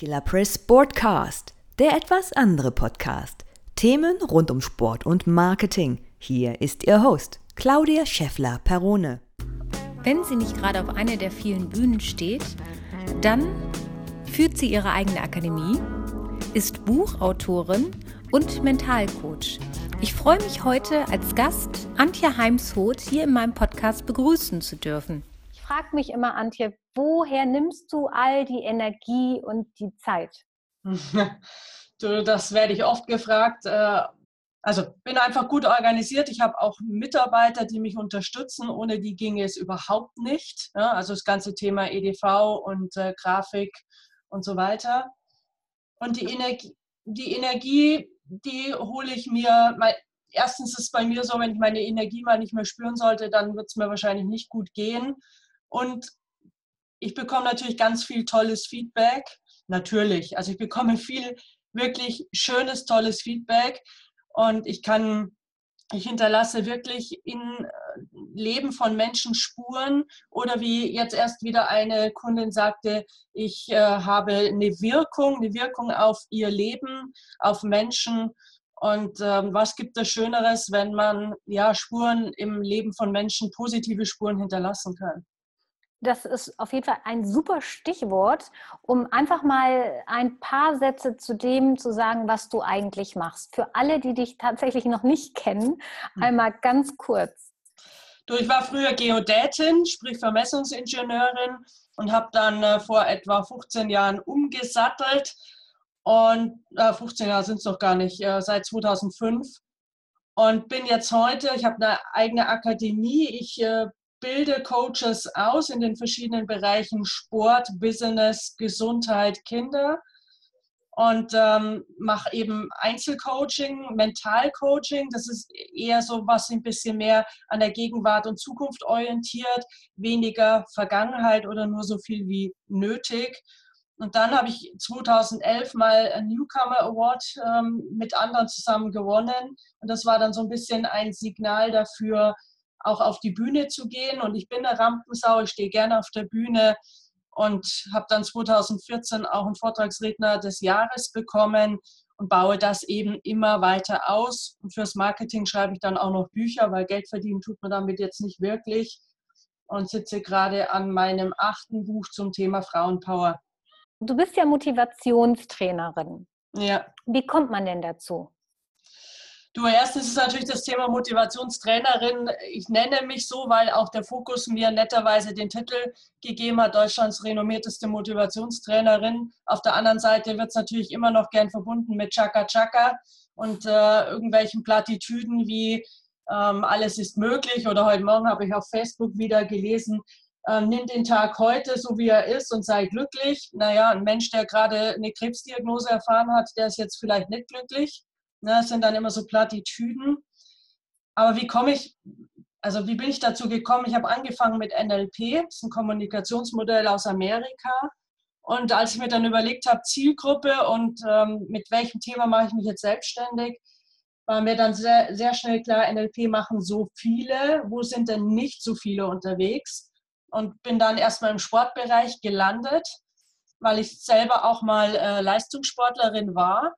Killer Press Sportcast, der etwas andere Podcast. Themen rund um Sport und Marketing. Hier ist Ihr Host, Claudia Scheffler-Perrone. Wenn sie nicht gerade auf einer der vielen Bühnen steht, dann führt sie ihre eigene Akademie, ist Buchautorin und Mentalcoach. Ich freue mich heute als Gast Antje Heimshoth hier in meinem Podcast begrüßen zu dürfen. Ich frage mich immer, Antje, woher nimmst du all die Energie und die Zeit? du, das werde ich oft gefragt. Äh, also bin einfach gut organisiert. Ich habe auch Mitarbeiter, die mich unterstützen. Ohne die ginge es überhaupt nicht. Also das ganze Thema EDV und äh, Grafik und so weiter. Und die Energie, die Energie, die hole ich mir. erstens ist es bei mir so, wenn ich meine Energie mal nicht mehr spüren sollte, dann wird es mir wahrscheinlich nicht gut gehen. Und ich bekomme natürlich ganz viel tolles Feedback. Natürlich. Also ich bekomme viel wirklich schönes, tolles Feedback. Und ich kann, ich hinterlasse wirklich in äh, Leben von Menschen Spuren. Oder wie jetzt erst wieder eine Kundin sagte, ich äh, habe eine Wirkung, eine Wirkung auf ihr Leben, auf Menschen. Und ähm, was gibt es Schöneres, wenn man ja Spuren im Leben von Menschen, positive Spuren hinterlassen kann? Das ist auf jeden Fall ein super Stichwort, um einfach mal ein paar Sätze zu dem zu sagen, was du eigentlich machst. Für alle, die dich tatsächlich noch nicht kennen, hm. einmal ganz kurz. Du, ich war früher Geodätin, sprich Vermessungsingenieurin und habe dann äh, vor etwa 15 Jahren umgesattelt. Und äh, 15 Jahre sind es noch gar nicht, äh, seit 2005. Und bin jetzt heute, ich habe eine eigene Akademie. Ich äh, bilde Coaches aus in den verschiedenen Bereichen Sport, Business, Gesundheit, Kinder und ähm, mache eben Einzelcoaching, Mentalcoaching. Das ist eher so was ein bisschen mehr an der Gegenwart und Zukunft orientiert, weniger Vergangenheit oder nur so viel wie nötig. Und dann habe ich 2011 mal einen Newcomer Award ähm, mit anderen zusammen gewonnen. Und das war dann so ein bisschen ein Signal dafür, auch auf die Bühne zu gehen. Und ich bin eine Rampensau, ich stehe gerne auf der Bühne und habe dann 2014 auch einen Vortragsredner des Jahres bekommen und baue das eben immer weiter aus. Und fürs Marketing schreibe ich dann auch noch Bücher, weil Geld verdienen tut man damit jetzt nicht wirklich. Und sitze gerade an meinem achten Buch zum Thema Frauenpower. Du bist ja Motivationstrainerin. Ja. Wie kommt man denn dazu? Du, erstens ist natürlich das Thema Motivationstrainerin. Ich nenne mich so, weil auch der Fokus mir netterweise den Titel gegeben hat, Deutschlands renommierteste Motivationstrainerin. Auf der anderen Seite wird es natürlich immer noch gern verbunden mit Chaka Chaka und äh, irgendwelchen Plattitüden wie ähm, alles ist möglich. Oder heute Morgen habe ich auf Facebook wieder gelesen, ähm, nimm den Tag heute so wie er ist und sei glücklich. Naja, ein Mensch, der gerade eine Krebsdiagnose erfahren hat, der ist jetzt vielleicht nicht glücklich. Ne, das sind dann immer so Plattitüden. Aber wie komme ich, also wie bin ich dazu gekommen? Ich habe angefangen mit NLP, das ist ein Kommunikationsmodell aus Amerika. Und als ich mir dann überlegt habe, Zielgruppe und ähm, mit welchem Thema mache ich mich jetzt selbstständig, war mir dann sehr, sehr schnell klar, NLP machen so viele. Wo sind denn nicht so viele unterwegs? Und bin dann erstmal im Sportbereich gelandet, weil ich selber auch mal äh, Leistungssportlerin war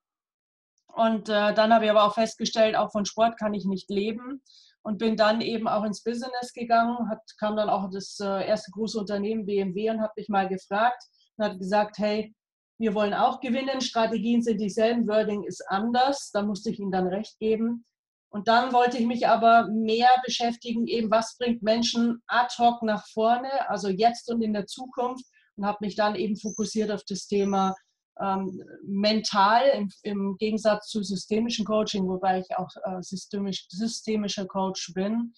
und äh, dann habe ich aber auch festgestellt, auch von Sport kann ich nicht leben und bin dann eben auch ins Business gegangen. Hat, kam dann auch das äh, erste große Unternehmen BMW und habe mich mal gefragt und hat gesagt, hey, wir wollen auch gewinnen, Strategien sind dieselben, Wording ist anders. Da musste ich ihnen dann recht geben. Und dann wollte ich mich aber mehr beschäftigen, eben was bringt Menschen ad hoc nach vorne, also jetzt und in der Zukunft und habe mich dann eben fokussiert auf das Thema ähm, mental im, im, Gegensatz zu systemischen Coaching, wobei ich auch äh, systemisch, systemischer Coach bin.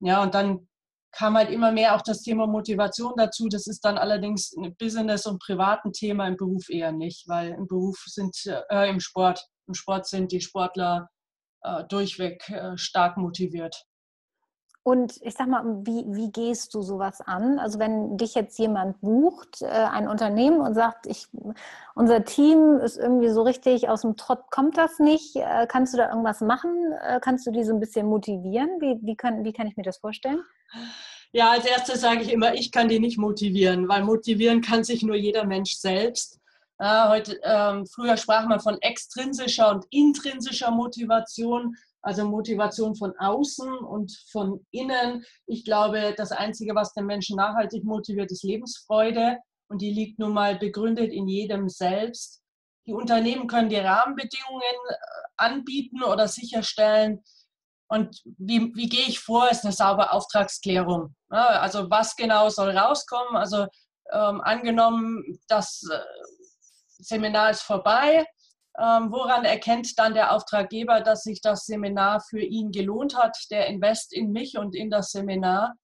Ja, und dann kam halt immer mehr auch das Thema Motivation dazu. Das ist dann allerdings ein Business- und privaten Thema, im Beruf eher nicht, weil im Beruf sind, äh, im Sport, im Sport sind die Sportler äh, durchweg äh, stark motiviert. Und ich sag mal, wie, wie gehst du sowas an? Also wenn dich jetzt jemand bucht, äh, ein Unternehmen und sagt, ich, unser Team ist irgendwie so richtig aus dem Trott, kommt das nicht? Äh, kannst du da irgendwas machen? Äh, kannst du die so ein bisschen motivieren? Wie, wie, kann, wie kann ich mir das vorstellen? Ja, als erstes sage ich immer, ich kann die nicht motivieren, weil motivieren kann sich nur jeder Mensch selbst. Heute, ähm, früher sprach man von extrinsischer und intrinsischer Motivation, also Motivation von außen und von innen. Ich glaube, das Einzige, was den Menschen nachhaltig motiviert, ist Lebensfreude und die liegt nun mal begründet in jedem selbst. Die Unternehmen können die Rahmenbedingungen äh, anbieten oder sicherstellen. Und wie, wie gehe ich vor, ist eine saubere Auftragsklärung. Also was genau soll rauskommen? Also ähm, angenommen, das äh, Seminar ist vorbei, woran erkennt dann der Auftraggeber, dass sich das Seminar für ihn gelohnt hat, der Invest in mich und in das Seminar?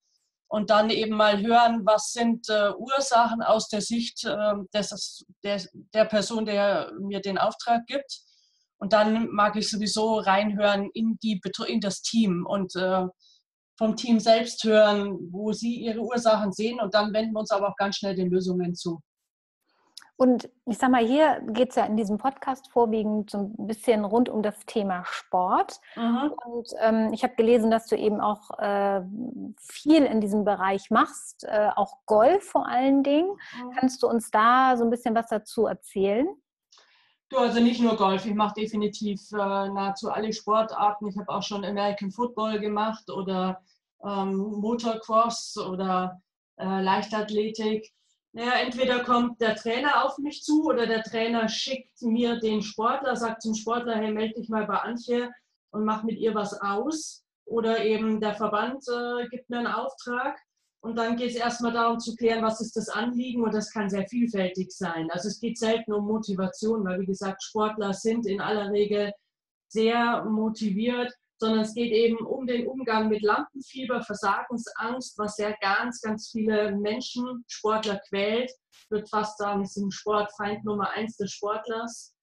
und dann eben mal hören, was sind äh, Ursachen aus der Sicht äh, des, der, der Person, der mir den Auftrag gibt. Und dann mag ich sowieso reinhören in, die, in das Team und äh, vom Team selbst hören, wo sie ihre Ursachen sehen. Und dann wenden wir uns aber auch ganz schnell den Lösungen zu. Und ich sag mal, hier geht es ja in diesem Podcast vorwiegend so ein bisschen rund um das Thema Sport. Mhm. Und ähm, ich habe gelesen, dass du eben auch äh, viel in diesem Bereich machst, äh, auch Golf vor allen Dingen. Mhm. Kannst du uns da so ein bisschen was dazu erzählen? Du, also nicht nur Golf, ich mache definitiv äh, nahezu alle Sportarten. Ich habe auch schon American Football gemacht oder ähm, Motocross oder äh, Leichtathletik. Naja, entweder kommt der Trainer auf mich zu oder der Trainer schickt mir den Sportler, sagt zum Sportler, hey, melde dich mal bei Antje und mach mit ihr was aus. Oder eben der Verband äh, gibt mir einen Auftrag. Und dann geht es erstmal darum zu klären, was ist das Anliegen und das kann sehr vielfältig sein. Also es geht selten um Motivation, weil wie gesagt, Sportler sind in aller Regel sehr motiviert sondern es geht eben um den Umgang mit Lampenfieber, Versagensangst, was ja ganz, ganz viele Menschen, Sportler quält. Ich würde fast sagen, es ist ein Sportfeind Nummer eins des Sportlers.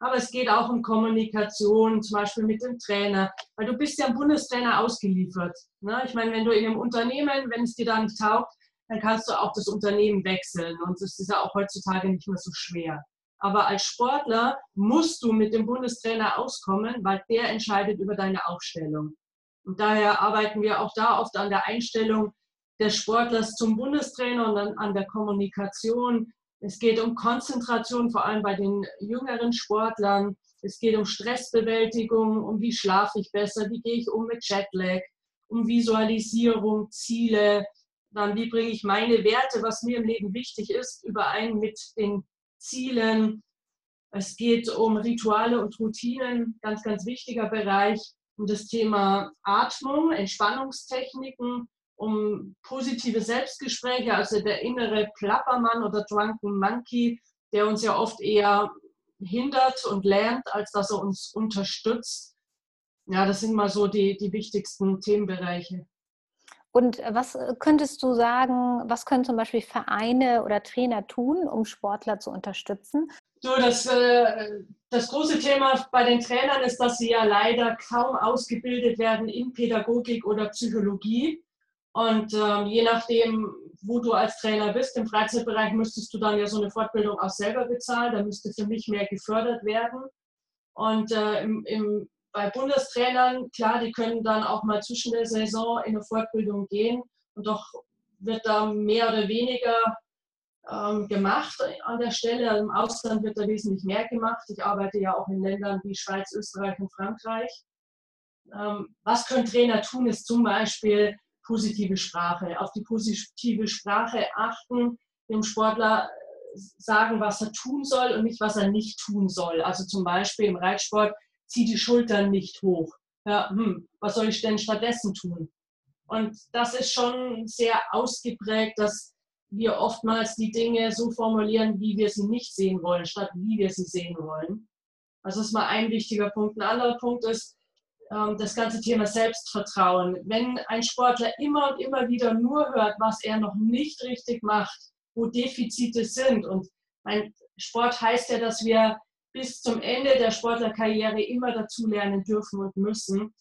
Aber es geht auch um Kommunikation, zum Beispiel mit dem Trainer, weil du bist ja ein Bundestrainer ausgeliefert. Ne? Ich meine, wenn du in einem Unternehmen, wenn es dir dann taugt, dann kannst du auch das Unternehmen wechseln. Und das ist ja auch heutzutage nicht mehr so schwer. Aber als Sportler musst du mit dem Bundestrainer auskommen, weil der entscheidet über deine Aufstellung. Und daher arbeiten wir auch da oft an der Einstellung des Sportlers zum Bundestrainer und dann an der Kommunikation. Es geht um Konzentration, vor allem bei den jüngeren Sportlern. Es geht um Stressbewältigung, um wie schlafe ich besser, wie gehe ich um mit Jetlag, um Visualisierung, Ziele, dann wie bringe ich meine Werte, was mir im Leben wichtig ist, überein mit den Zielen. Es geht um Rituale und Routinen, ganz, ganz wichtiger Bereich. Um das Thema Atmung, Entspannungstechniken, um positive Selbstgespräche, also der innere Plappermann oder Drunken Monkey, der uns ja oft eher hindert und lernt, als dass er uns unterstützt. Ja, das sind mal so die, die wichtigsten Themenbereiche. Und äh, was äh, könntest du sagen, was können zum Beispiel Vereine oder Trainer tun, um Sportler zu unterstützen? So, das, äh, das große Thema bei den Trainern ist, dass sie ja leider kaum ausgebildet werden in Pädagogik oder Psychologie. Und ähm, je nachdem, wo du als Trainer bist, im Freizeitbereich müsstest du dann ja so eine Fortbildung auch selber bezahlen. Da müsste für mich mehr gefördert werden. Und äh, im, im bei Bundestrainern, klar, die können dann auch mal zwischen der Saison in eine Fortbildung gehen und doch wird da mehr oder weniger ähm, gemacht an der Stelle. Also Im Ausland wird da wesentlich mehr gemacht. Ich arbeite ja auch in Ländern wie Schweiz, Österreich und Frankreich. Ähm, was können Trainer tun, ist zum Beispiel positive Sprache. Auf die positive Sprache achten, dem Sportler sagen, was er tun soll und nicht, was er nicht tun soll. Also zum Beispiel im Reitsport zieh die Schultern nicht hoch. Ja, hm, was soll ich denn stattdessen tun? Und das ist schon sehr ausgeprägt, dass wir oftmals die Dinge so formulieren, wie wir sie nicht sehen wollen, statt wie wir sie sehen wollen. Also das ist mal ein wichtiger Punkt. Ein anderer Punkt ist ähm, das ganze Thema Selbstvertrauen. Wenn ein Sportler immer und immer wieder nur hört, was er noch nicht richtig macht, wo Defizite sind, und mein Sport heißt ja, dass wir bis zum Ende der Sportlerkarriere immer dazulernen dürfen und müssen.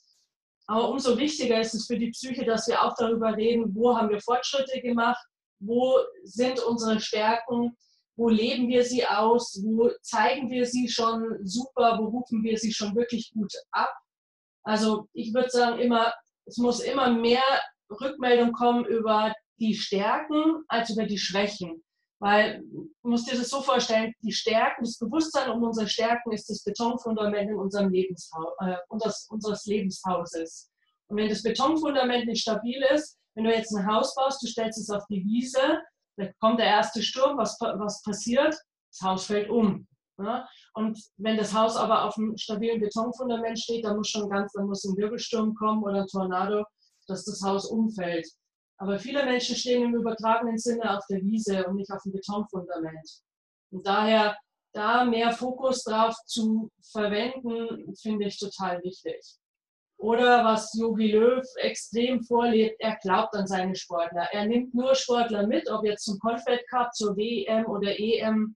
Aber umso wichtiger ist es für die Psyche, dass wir auch darüber reden, wo haben wir Fortschritte gemacht, wo sind unsere Stärken, wo leben wir sie aus, wo zeigen wir sie schon super, wo rufen wir sie schon wirklich gut ab. Also ich würde sagen, immer, es muss immer mehr Rückmeldung kommen über die Stärken als über die Schwächen. Weil du musst dir das so vorstellen, die Stärken, das Bewusstsein um unsere Stärken ist das Betonfundament in unserem Lebenshaus, äh, unseres, unseres Lebenshauses. Und wenn das Betonfundament nicht stabil ist, wenn du jetzt ein Haus baust, du stellst es auf die Wiese, dann kommt der erste Sturm, was, was passiert? Das Haus fällt um. Ja? Und wenn das Haus aber auf einem stabilen Betonfundament steht, dann muss schon ganz, dann muss ein Wirbelsturm kommen oder ein Tornado, dass das Haus umfällt. Aber viele Menschen stehen im übertragenen Sinne auf der Wiese und nicht auf dem Betonfundament. Und daher da mehr Fokus drauf zu verwenden, finde ich total wichtig. Oder was Jogi Löw extrem vorlebt, er glaubt an seine Sportler. Er nimmt nur Sportler mit, ob jetzt zum Confed Cup, zur WM oder EM,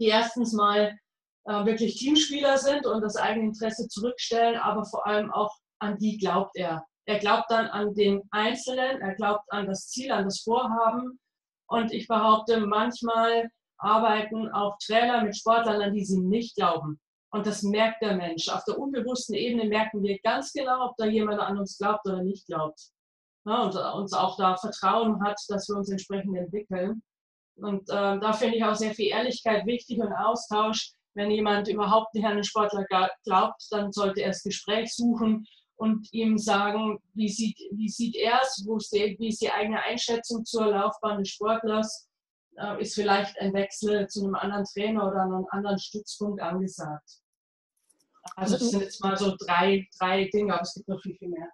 die erstens mal äh, wirklich Teamspieler sind und das eigene Interesse zurückstellen, aber vor allem auch an die glaubt er. Er glaubt dann an den Einzelnen, er glaubt an das Ziel, an das Vorhaben. Und ich behaupte, manchmal arbeiten auch Trainer mit Sportlern, an die sie nicht glauben. Und das merkt der Mensch. Auf der unbewussten Ebene merken wir ganz genau, ob da jemand an uns glaubt oder nicht glaubt. Ja, und uns auch da Vertrauen hat, dass wir uns entsprechend entwickeln. Und äh, da finde ich auch sehr viel Ehrlichkeit wichtig und Austausch. Wenn jemand überhaupt nicht an einen Sportler glaubt, dann sollte er das Gespräch suchen und ihm sagen, wie sieht, wie sieht er es, wie ist die eigene Einschätzung zur Laufbahn des Sportlers, äh, ist vielleicht ein Wechsel zu einem anderen Trainer oder einem anderen Stützpunkt angesagt. Also das sind jetzt mal so drei, drei Dinge, aber es gibt noch viel, viel mehr.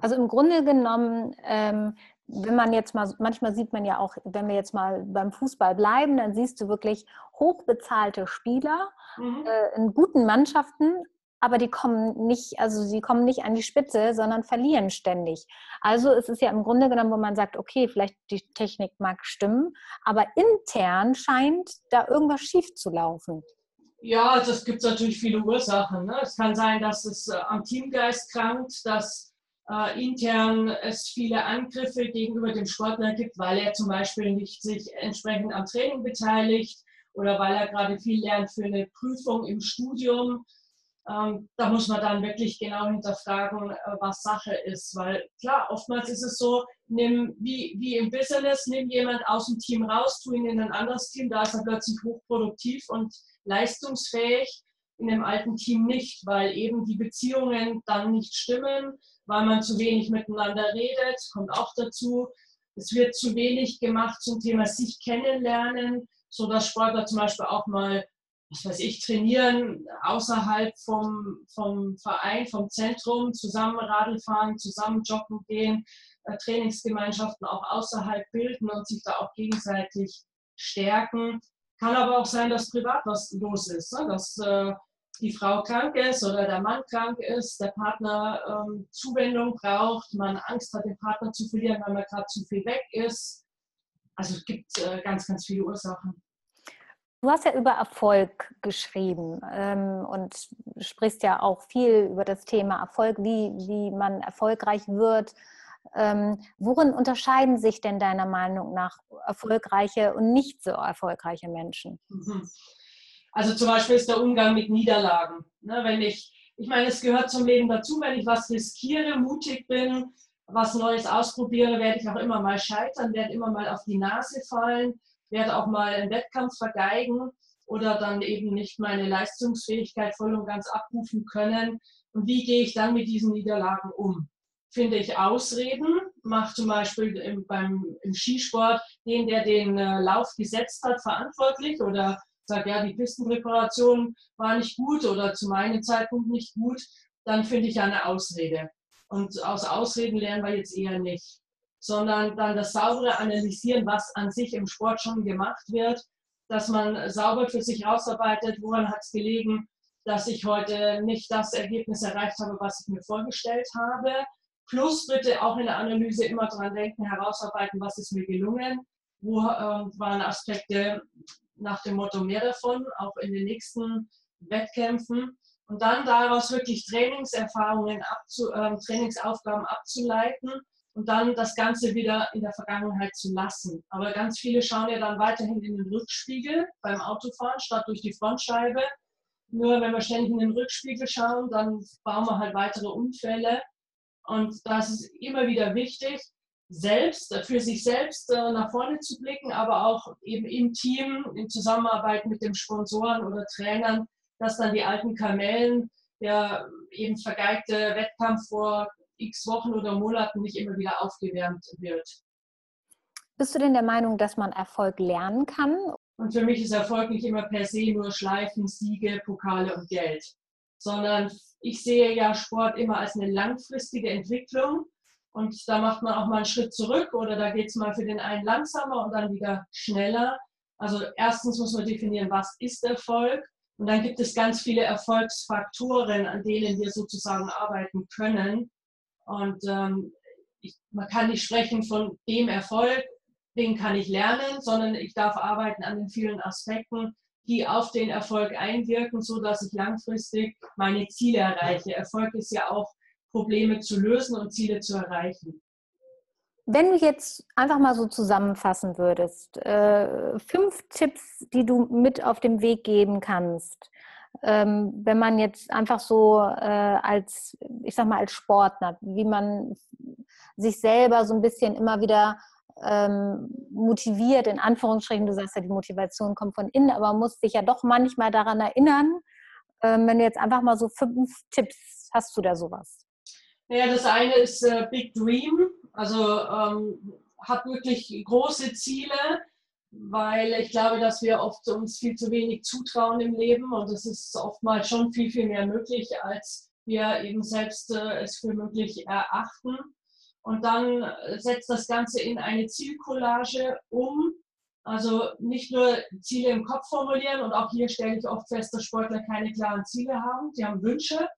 Also im Grunde genommen, ähm, wenn man jetzt mal, manchmal sieht man ja auch, wenn wir jetzt mal beim Fußball bleiben, dann siehst du wirklich hochbezahlte Spieler mhm. äh, in guten Mannschaften, aber die kommen nicht, also sie kommen nicht an die Spitze, sondern verlieren ständig. Also es ist ja im Grunde genommen, wo man sagt, okay, vielleicht die Technik mag stimmen, aber intern scheint da irgendwas schief zu laufen. Ja, es gibt natürlich viele Ursachen. Ne? Es kann sein, dass es äh, am Teamgeist krankt, dass äh, intern es viele Angriffe gegenüber dem Sportler gibt, weil er zum Beispiel nicht sich entsprechend am Training beteiligt oder weil er gerade viel lernt für eine Prüfung im Studium ähm, da muss man dann wirklich genau hinterfragen, äh, was Sache ist. Weil klar, oftmals ist es so, nimm, wie, wie im Business, nimm jemand aus dem Team raus, tu ihn in ein anderes Team, da ist er plötzlich hochproduktiv und leistungsfähig. In dem alten Team nicht, weil eben die Beziehungen dann nicht stimmen, weil man zu wenig miteinander redet, kommt auch dazu. Es wird zu wenig gemacht zum Thema sich kennenlernen, sodass Sportler zum Beispiel auch mal was weiß ich, trainieren außerhalb vom, vom Verein, vom Zentrum, zusammen Radl fahren, zusammen joggen gehen, äh, Trainingsgemeinschaften auch außerhalb bilden und sich da auch gegenseitig stärken. Kann aber auch sein, dass privat was los ist, ne? dass äh, die Frau krank ist oder der Mann krank ist, der Partner ähm, Zuwendung braucht, man Angst hat, den Partner zu verlieren, weil man gerade zu viel weg ist. Also es gibt äh, ganz, ganz viele Ursachen. Du hast ja über Erfolg geschrieben ähm, und sprichst ja auch viel über das Thema Erfolg, wie, wie man erfolgreich wird. Ähm, worin unterscheiden sich denn deiner Meinung nach erfolgreiche und nicht so erfolgreiche Menschen? Mhm. Also zum Beispiel ist der Umgang mit Niederlagen. Ne, wenn ich, ich meine, es gehört zum Leben dazu, wenn ich was riskiere, mutig bin, was Neues ausprobiere, werde ich auch immer mal scheitern, werde immer mal auf die Nase fallen werde auch mal einen Wettkampf vergeigen oder dann eben nicht meine Leistungsfähigkeit voll und ganz abrufen können. Und wie gehe ich dann mit diesen Niederlagen um? Finde ich Ausreden, mache zum Beispiel im, beim, im Skisport den, der den äh, Lauf gesetzt hat, verantwortlich oder sagt, ja, die Pistenpräparation war nicht gut oder zu meinem Zeitpunkt nicht gut, dann finde ich eine Ausrede. Und aus Ausreden lernen wir jetzt eher nicht sondern dann das saubere Analysieren, was an sich im Sport schon gemacht wird, dass man sauber für sich rausarbeitet, woran hat es gelegen, dass ich heute nicht das Ergebnis erreicht habe, was ich mir vorgestellt habe. Plus bitte auch in der Analyse immer dran denken, herausarbeiten, was ist mir gelungen, wo äh, waren Aspekte nach dem Motto mehr davon, auch in den nächsten Wettkämpfen. Und dann daraus wirklich Trainingserfahrungen, abzu, äh, Trainingsaufgaben abzuleiten und dann das Ganze wieder in der Vergangenheit zu lassen. Aber ganz viele schauen ja dann weiterhin in den Rückspiegel beim Autofahren statt durch die Frontscheibe. Nur wenn wir ständig in den Rückspiegel schauen, dann bauen wir halt weitere Unfälle. Und das ist immer wieder wichtig, selbst, für sich selbst nach vorne zu blicken, aber auch eben im Team, in Zusammenarbeit mit den Sponsoren oder Trainern, dass dann die alten Kamellen, der eben vergeigte Wettkampf vor x Wochen oder Monaten nicht immer wieder aufgewärmt wird. Bist du denn der Meinung, dass man Erfolg lernen kann? Und für mich ist Erfolg nicht immer per se nur Schleifen, Siege, Pokale und Geld, sondern ich sehe ja Sport immer als eine langfristige Entwicklung. Und da macht man auch mal einen Schritt zurück oder da geht es mal für den einen langsamer und dann wieder schneller. Also erstens muss man definieren, was ist Erfolg? Und dann gibt es ganz viele Erfolgsfaktoren, an denen wir sozusagen arbeiten können. Und ähm, ich, man kann nicht sprechen von dem Erfolg, den kann ich lernen, sondern ich darf arbeiten an den vielen Aspekten, die auf den Erfolg einwirken, sodass ich langfristig meine Ziele erreiche. Erfolg ist ja auch, Probleme zu lösen und Ziele zu erreichen. Wenn du jetzt einfach mal so zusammenfassen würdest, äh, fünf Tipps, die du mit auf den Weg geben kannst, ähm, wenn man jetzt einfach so äh, als, ich sag mal, als Sportler, wie man sich selber so ein bisschen immer wieder ähm, motiviert, in Anführungsstrichen, du sagst ja, die Motivation kommt von innen, aber man muss sich ja doch manchmal daran erinnern, ähm, wenn du jetzt einfach mal so fünf Tipps, hast du da sowas? Ja, das eine ist äh, Big Dream, also ähm, hat wirklich große Ziele, weil ich glaube, dass wir oft uns viel zu wenig zutrauen im Leben und es ist oftmals schon viel, viel mehr möglich, als wir eben selbst äh, es für möglich erachten und dann setzt das Ganze in eine Zielcollage um. Also nicht nur Ziele im Kopf formulieren und auch hier stelle ich oft fest, dass Sportler keine klaren Ziele haben. Die haben Wünsche.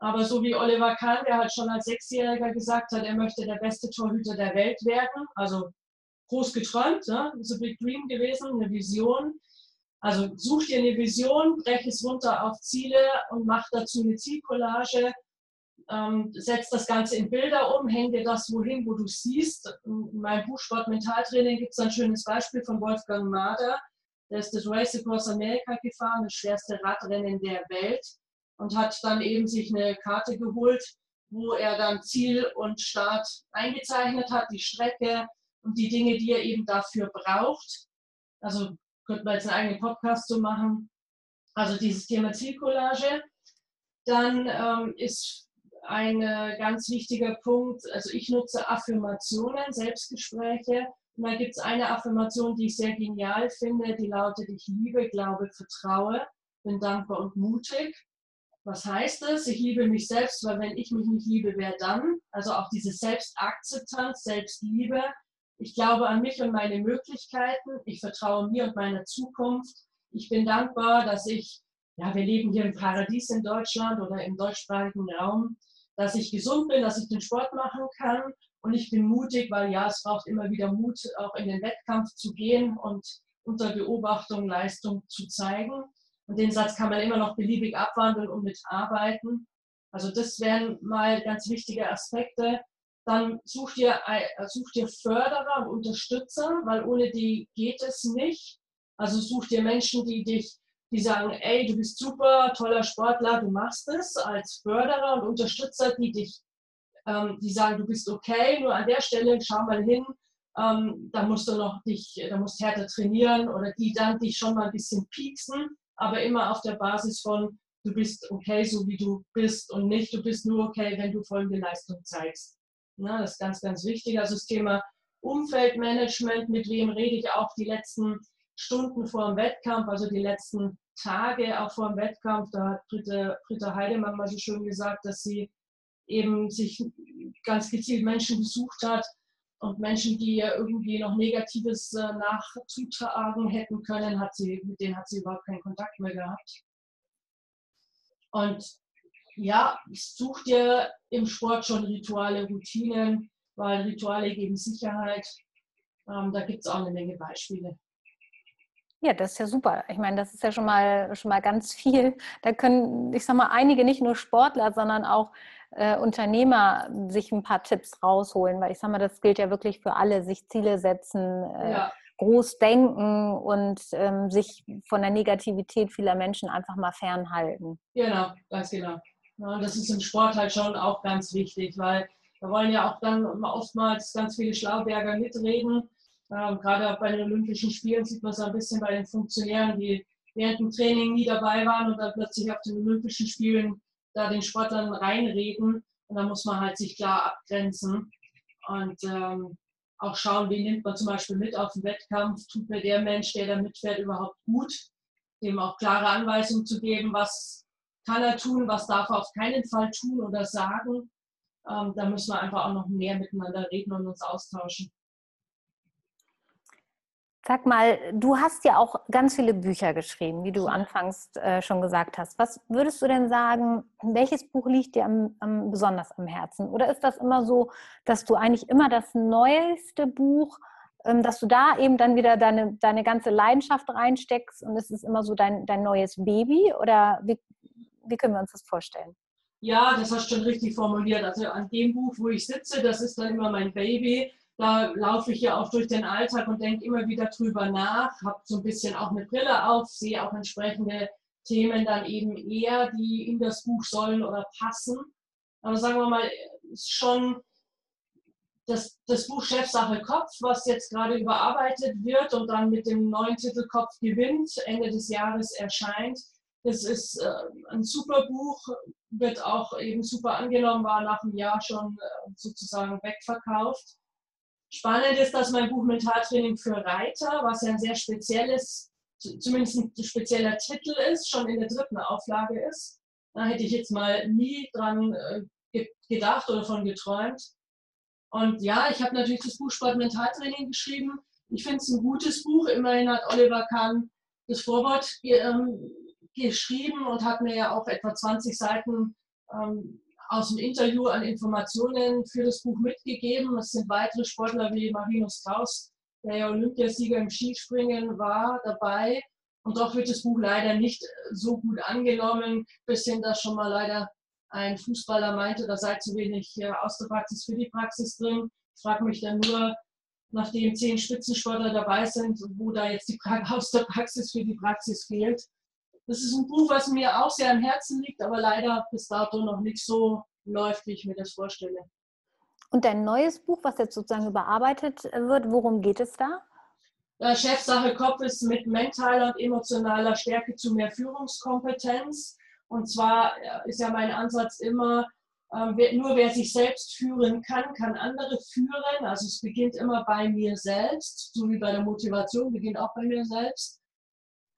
Aber so wie Oliver Kahn, der halt schon als Sechsjähriger gesagt hat, er möchte der beste Torhüter der Welt werden. Also groß geträumt, ne? ein Big Dream gewesen, eine Vision. Also such dir eine Vision, brech es runter auf Ziele und mach dazu eine Zielcollage ähm, setzt das Ganze in Bilder um, häng dir das wohin, wo du siehst. In meinem Buch Sport Mentaltraining gibt es ein schönes Beispiel von Wolfgang Mader. Der ist das Race Across America gefahren, das schwerste Radrennen der Welt und hat dann eben sich eine Karte geholt, wo er dann Ziel und Start eingezeichnet hat, die Strecke und die Dinge, die er eben dafür braucht. Also könnte man jetzt einen eigenen Podcast so machen. Also dieses Thema Zielcollage. Dann ähm, ist ein ganz wichtiger Punkt. Also ich nutze Affirmationen, Selbstgespräche. Und da gibt es eine Affirmation, die ich sehr genial finde, die lautet, ich liebe, glaube, vertraue, bin dankbar und mutig. Was heißt das? Ich liebe mich selbst, weil wenn ich mich nicht liebe, wer dann? Also auch diese Selbstakzeptanz, Selbstliebe. Ich glaube an mich und meine Möglichkeiten. Ich vertraue mir und meiner Zukunft. Ich bin dankbar, dass ich, ja, wir leben hier im Paradies in Deutschland oder im deutschsprachigen Raum dass ich gesund bin, dass ich den Sport machen kann. Und ich bin mutig, weil ja, es braucht immer wieder Mut, auch in den Wettkampf zu gehen und unter Beobachtung Leistung zu zeigen. Und den Satz kann man immer noch beliebig abwandeln und mitarbeiten. Also das wären mal ganz wichtige Aspekte. Dann such dir, such dir Förderer und Unterstützer, weil ohne die geht es nicht. Also such dir Menschen, die dich die sagen, ey, du bist super, toller Sportler, du machst es als Förderer und Unterstützer, die dich, ähm, die sagen, du bist okay, nur an der Stelle schau mal hin, ähm, da musst du noch dich, da musst härter trainieren oder die dann dich schon mal ein bisschen pieksen, aber immer auf der Basis von, du bist okay, so wie du bist und nicht, du bist nur okay, wenn du folgende Leistung zeigst. Na, das ist ganz, ganz wichtig. Also das Thema Umfeldmanagement, mit wem rede ich auch die letzten Stunden vor dem Wettkampf, also die letzten Tage auch vor dem Wettkampf, da hat Britta, Britta Heidemann mal so schön gesagt, dass sie eben sich ganz gezielt Menschen besucht hat und Menschen, die ihr irgendwie noch Negatives äh, nachzutragen hätten können, hat sie, mit denen hat sie überhaupt keinen Kontakt mehr gehabt. Und ja, such dir im Sport schon Rituale, Routinen, weil Rituale geben Sicherheit. Ähm, da gibt es auch eine Menge Beispiele. Ja, das ist ja super. Ich meine, das ist ja schon mal, schon mal ganz viel. Da können, ich sag mal, einige nicht nur Sportler, sondern auch äh, Unternehmer sich ein paar Tipps rausholen, weil ich sag mal, das gilt ja wirklich für alle, sich Ziele setzen, äh, ja. groß denken und ähm, sich von der Negativität vieler Menschen einfach mal fernhalten. Genau, ganz genau. Das ist im Sport halt schon auch ganz wichtig, weil Da wollen ja auch dann oftmals ganz viele Schlauberger mitreden. Ähm, gerade bei den Olympischen Spielen sieht man es ein bisschen bei den Funktionären, die während dem Training nie dabei waren und dann plötzlich auf den Olympischen Spielen da den Sportlern reinreden. Und da muss man halt sich klar abgrenzen und ähm, auch schauen, wen nimmt man zum Beispiel mit auf den Wettkampf. Tut mir der Mensch, der da mitfährt, überhaupt gut? Dem auch klare Anweisungen zu geben, was kann er tun, was darf er auf keinen Fall tun oder sagen. Ähm, da müssen wir einfach auch noch mehr miteinander reden und uns austauschen. Sag mal, du hast ja auch ganz viele Bücher geschrieben, wie du anfangs äh, schon gesagt hast. Was würdest du denn sagen, welches Buch liegt dir am, am, besonders am Herzen? Oder ist das immer so, dass du eigentlich immer das neueste Buch, ähm, dass du da eben dann wieder deine, deine ganze Leidenschaft reinsteckst und es ist immer so dein, dein neues Baby? Oder wie, wie können wir uns das vorstellen? Ja, das hast du schon richtig formuliert. Also an dem Buch, wo ich sitze, das ist dann immer mein Baby da laufe ich ja auch durch den Alltag und denke immer wieder drüber nach, habe so ein bisschen auch eine Brille auf, sehe auch entsprechende Themen dann eben eher, die in das Buch sollen oder passen. Aber sagen wir mal, ist schon das, das Buch Chefsache Kopf, was jetzt gerade überarbeitet wird und dann mit dem neuen Titel Kopf gewinnt, Ende des Jahres erscheint. Das ist äh, ein super Buch, wird auch eben super angenommen, war nach einem Jahr schon äh, sozusagen wegverkauft. Spannend ist, dass mein Buch Mentaltraining für Reiter, was ja ein sehr spezielles, zumindest ein spezieller Titel ist, schon in der dritten Auflage ist. Da hätte ich jetzt mal nie dran äh, gedacht oder von geträumt. Und ja, ich habe natürlich das Buch Sport Mentaltraining geschrieben. Ich finde es ein gutes Buch. Immerhin hat Oliver Kahn das Vorwort ähm, geschrieben und hat mir ja auch etwa 20 Seiten ähm, aus dem Interview an Informationen für das Buch mitgegeben. Es sind weitere Sportler wie Marinus Kraus, der ja Olympiasieger im Skispringen war, dabei. Und doch wird das Buch leider nicht so gut angenommen, bis hin, dass schon mal leider ein Fußballer meinte, da sei zu wenig aus der Praxis für die Praxis drin. Ich frage mich dann nur, nachdem zehn Spitzensportler dabei sind, wo da jetzt die Frage aus der Praxis für die Praxis fehlt. Das ist ein Buch, was mir auch sehr am Herzen liegt, aber leider bis dato noch nicht so läuft, wie ich mir das vorstelle. Und dein neues Buch, was jetzt sozusagen überarbeitet wird, worum geht es da? Der Chefsache Kopf ist mit mentaler und emotionaler Stärke zu mehr Führungskompetenz. Und zwar äh, ist ja mein Ansatz immer, ähm, nur wer sich selbst führen kann, kann andere führen. Also es beginnt immer bei mir selbst, so wie bei der Motivation beginnt auch bei mir selbst.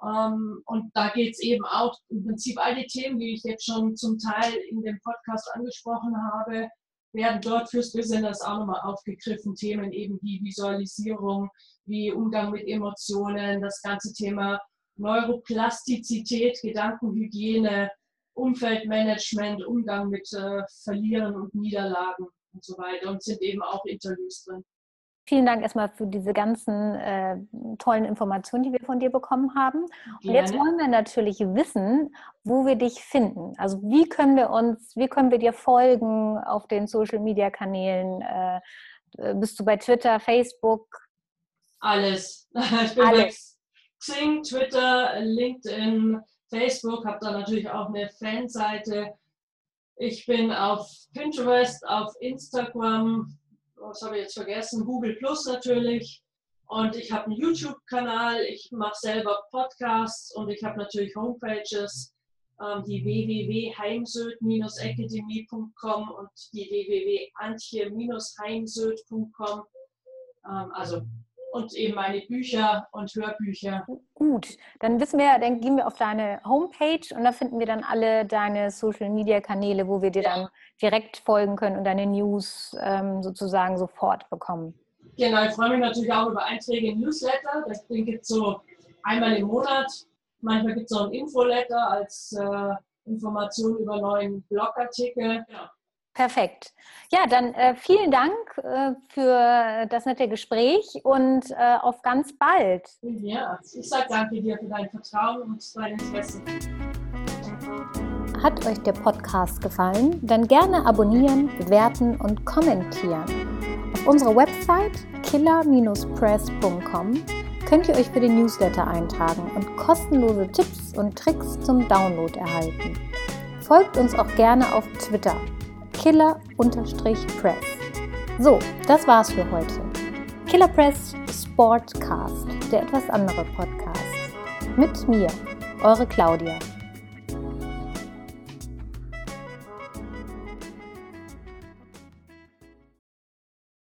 Ähm, und da geht es eben auch im Prinzip all die Themen, die ich jetzt schon zum Teil in dem Podcast angesprochen habe, werden dort fürs Business auch nochmal aufgegriffen. Themen eben wie Visualisierung, wie Umgang mit Emotionen, das ganze Thema Neuroplastizität, Gedankenhygiene, Umfeldmanagement, Umgang mit äh, Verlieren und Niederlagen und so weiter. Und sind eben auch Interviews drin. Vielen Dank erstmal für diese ganzen äh, tollen Informationen, die wir von dir bekommen haben. Und jetzt wollen wir natürlich wissen, wo wir dich finden. Also wie können wir uns, wie können wir dir folgen auf den Social Media Kanälen? Äh, äh bist du bei Twitter, Facebook? Alles. Ich bin Alles. bei Xing, Twitter, LinkedIn, Facebook, habe da natürlich auch eine Fanseite. Ich bin auf Pinterest, auf Instagram, was habe ich jetzt vergessen? Google Plus natürlich. Und ich habe einen YouTube-Kanal, ich mache selber Podcasts und ich habe natürlich Homepages, ähm, die www.heimsöd-akademie.com und die www.antje-heimsöd.com. Ähm, also und eben meine Bücher und Hörbücher. Gut, dann wissen wir, dann gehen wir auf deine Homepage und da finden wir dann alle deine Social Media Kanäle, wo wir dir ja. dann direkt folgen können und deine News ähm, sozusagen sofort bekommen. Genau, ich freue mich natürlich auch über Einträge in Newsletter. Das gibt es so einmal im Monat. Manchmal gibt es auch ein Infoletter als äh, Information über neuen Blogartikel. Ja. Perfekt. Ja, dann äh, vielen Dank äh, für das nette Gespräch und äh, auf ganz bald. Ja, ich sage danke dir für dein Vertrauen und dein Interesse. Hat euch der Podcast gefallen? Dann gerne abonnieren, bewerten und kommentieren. Auf unserer Website killer-press.com könnt ihr euch für den Newsletter eintragen und kostenlose Tipps und Tricks zum Download erhalten. Folgt uns auch gerne auf Twitter killer-press. So, das war's für heute. Killer Press Sportcast, der etwas andere Podcast. Mit mir, eure Claudia.